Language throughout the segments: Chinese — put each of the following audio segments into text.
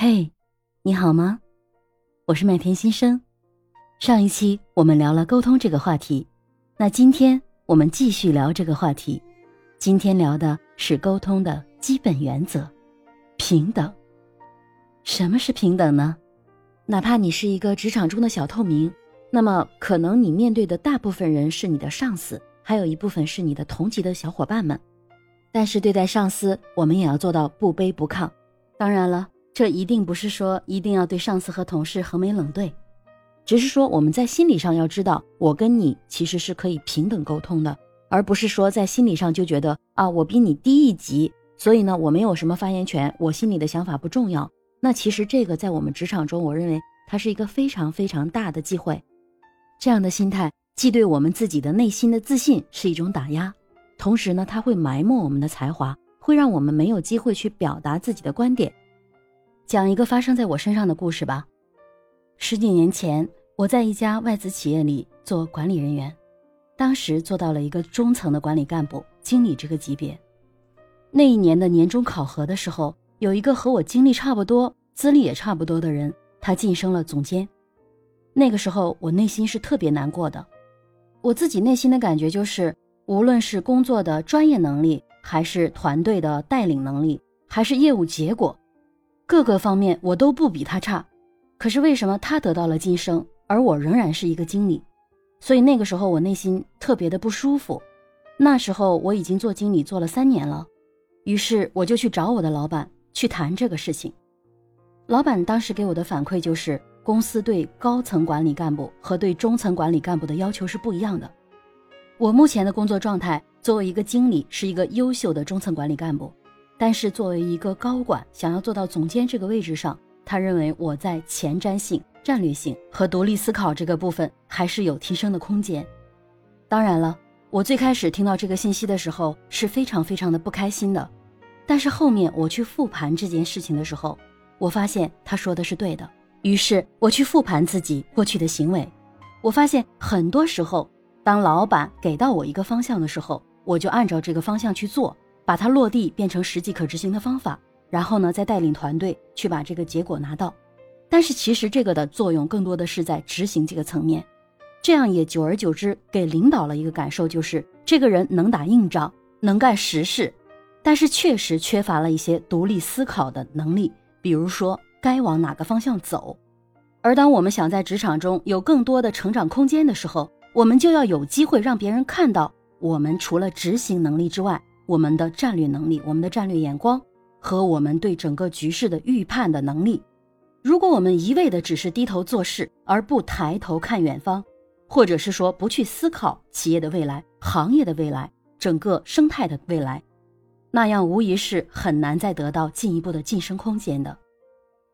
嘿，你好吗？我是麦田新生。上一期我们聊了沟通这个话题，那今天我们继续聊这个话题。今天聊的是沟通的基本原则——平等。什么是平等呢？哪怕你是一个职场中的小透明，那么可能你面对的大部分人是你的上司，还有一部分是你的同级的小伙伴们。但是对待上司，我们也要做到不卑不亢。当然了。这一定不是说一定要对上司和同事横眉冷对，只是说我们在心理上要知道，我跟你其实是可以平等沟通的，而不是说在心理上就觉得啊，我比你低一级，所以呢，我没有什么发言权，我心里的想法不重要。那其实这个在我们职场中，我认为它是一个非常非常大的忌讳。这样的心态既对我们自己的内心的自信是一种打压，同时呢，它会埋没我们的才华，会让我们没有机会去表达自己的观点。讲一个发生在我身上的故事吧。十几年前，我在一家外资企业里做管理人员，当时做到了一个中层的管理干部、经理这个级别。那一年的年终考核的时候，有一个和我经历差不多、资历也差不多的人，他晋升了总监。那个时候，我内心是特别难过的。我自己内心的感觉就是，无论是工作的专业能力，还是团队的带领能力，还是业务结果。各个方面我都不比他差，可是为什么他得到了晋升，而我仍然是一个经理？所以那个时候我内心特别的不舒服。那时候我已经做经理做了三年了，于是我就去找我的老板去谈这个事情。老板当时给我的反馈就是，公司对高层管理干部和对中层管理干部的要求是不一样的。我目前的工作状态，作为一个经理，是一个优秀的中层管理干部。但是作为一个高管，想要做到总监这个位置上，他认为我在前瞻性、战略性和独立思考这个部分还是有提升的空间。当然了，我最开始听到这个信息的时候是非常非常的不开心的。但是后面我去复盘这件事情的时候，我发现他说的是对的。于是我去复盘自己过去的行为，我发现很多时候，当老板给到我一个方向的时候，我就按照这个方向去做。把它落地变成实际可执行的方法，然后呢，再带领团队去把这个结果拿到。但是其实这个的作用更多的是在执行这个层面，这样也久而久之给领导了一个感受，就是这个人能打硬仗，能干实事，但是确实缺乏了一些独立思考的能力，比如说该往哪个方向走。而当我们想在职场中有更多的成长空间的时候，我们就要有机会让别人看到，我们除了执行能力之外。我们的战略能力、我们的战略眼光和我们对整个局势的预判的能力，如果我们一味的只是低头做事，而不抬头看远方，或者是说不去思考企业的未来、行业的未来、整个生态的未来，那样无疑是很难再得到进一步的晋升空间的。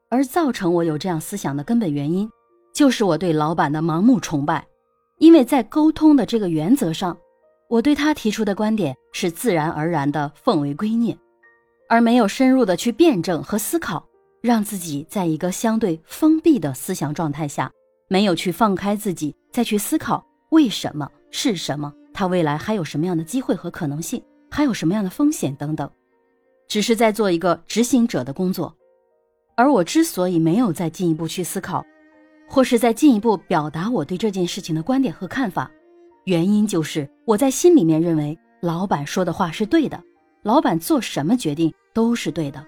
而造成我有这样思想的根本原因，就是我对老板的盲目崇拜，因为在沟通的这个原则上。我对他提出的观点是自然而然的奉为圭臬，而没有深入的去辩证和思考，让自己在一个相对封闭的思想状态下，没有去放开自己，再去思考为什么是什么，他未来还有什么样的机会和可能性，还有什么样的风险等等，只是在做一个执行者的工作。而我之所以没有再进一步去思考，或是再进一步表达我对这件事情的观点和看法。原因就是我在心里面认为老板说的话是对的，老板做什么决定都是对的，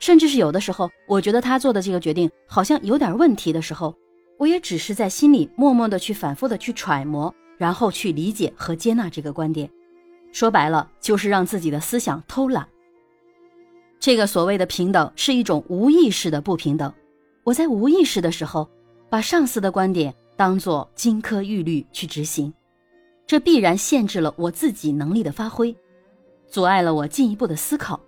甚至是有的时候我觉得他做的这个决定好像有点问题的时候，我也只是在心里默默的去反复的去揣摩，然后去理解和接纳这个观点。说白了就是让自己的思想偷懒。这个所谓的平等是一种无意识的不平等。我在无意识的时候，把上司的观点当做金科玉律去执行。这必然限制了我自己能力的发挥，阻碍了我进一步的思考。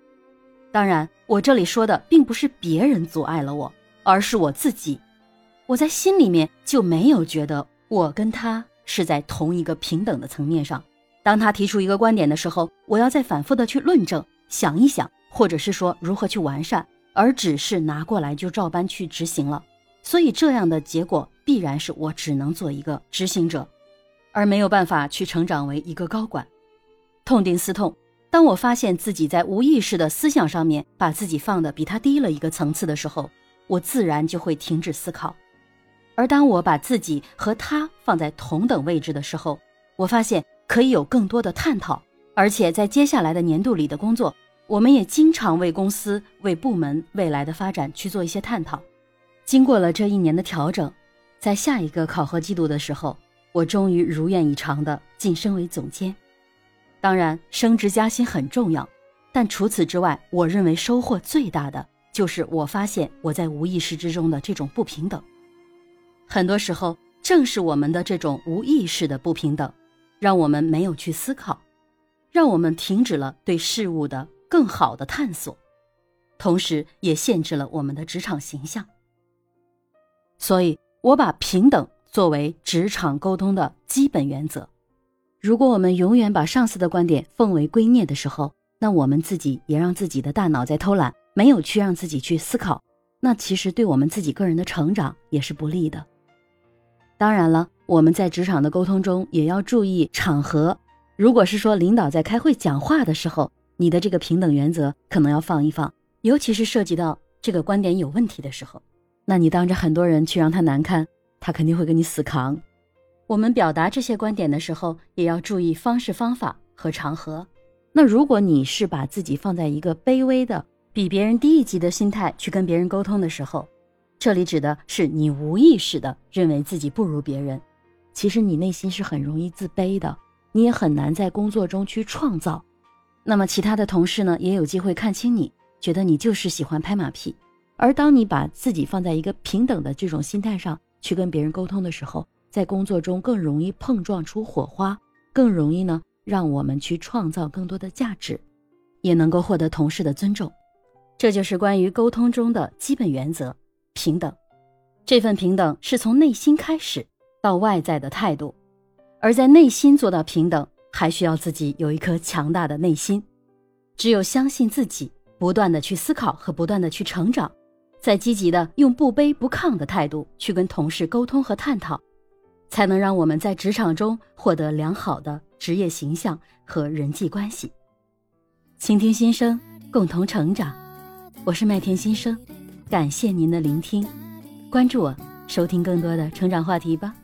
当然，我这里说的并不是别人阻碍了我，而是我自己。我在心里面就没有觉得我跟他是在同一个平等的层面上。当他提出一个观点的时候，我要再反复的去论证、想一想，或者是说如何去完善，而只是拿过来就照搬去执行了。所以这样的结果必然是我只能做一个执行者。而没有办法去成长为一个高管，痛定思痛。当我发现自己在无意识的思想上面把自己放的比他低了一个层次的时候，我自然就会停止思考。而当我把自己和他放在同等位置的时候，我发现可以有更多的探讨，而且在接下来的年度里的工作，我们也经常为公司、为部门未来的发展去做一些探讨。经过了这一年的调整，在下一个考核季度的时候，我终于如愿以偿的晋升为总监。当然，升职加薪很重要，但除此之外，我认为收获最大的就是我发现我在无意识之中的这种不平等。很多时候，正是我们的这种无意识的不平等，让我们没有去思考，让我们停止了对事物的更好的探索，同时也限制了我们的职场形象。所以，我把平等作为职场沟通的基本原则。如果我们永远把上司的观点奉为圭臬的时候，那我们自己也让自己的大脑在偷懒，没有去让自己去思考，那其实对我们自己个人的成长也是不利的。当然了，我们在职场的沟通中也要注意场合。如果是说领导在开会讲话的时候，你的这个平等原则可能要放一放，尤其是涉及到这个观点有问题的时候，那你当着很多人去让他难堪，他肯定会跟你死扛。我们表达这些观点的时候，也要注意方式、方法和场合。那如果你是把自己放在一个卑微的、比别人低一级的心态去跟别人沟通的时候，这里指的是你无意识的认为自己不如别人，其实你内心是很容易自卑的，你也很难在工作中去创造。那么其他的同事呢，也有机会看清你，觉得你就是喜欢拍马屁。而当你把自己放在一个平等的这种心态上去跟别人沟通的时候，在工作中更容易碰撞出火花，更容易呢让我们去创造更多的价值，也能够获得同事的尊重。这就是关于沟通中的基本原则。平等，这份平等是从内心开始到外在的态度，而在内心做到平等，还需要自己有一颗强大的内心。只有相信自己，不断的去思考和不断的去成长，在积极的用不卑不亢的态度去跟同事沟通和探讨，才能让我们在职场中获得良好的职业形象和人际关系。倾听心声，共同成长。我是麦田心声。感谢您的聆听，关注我，收听更多的成长话题吧。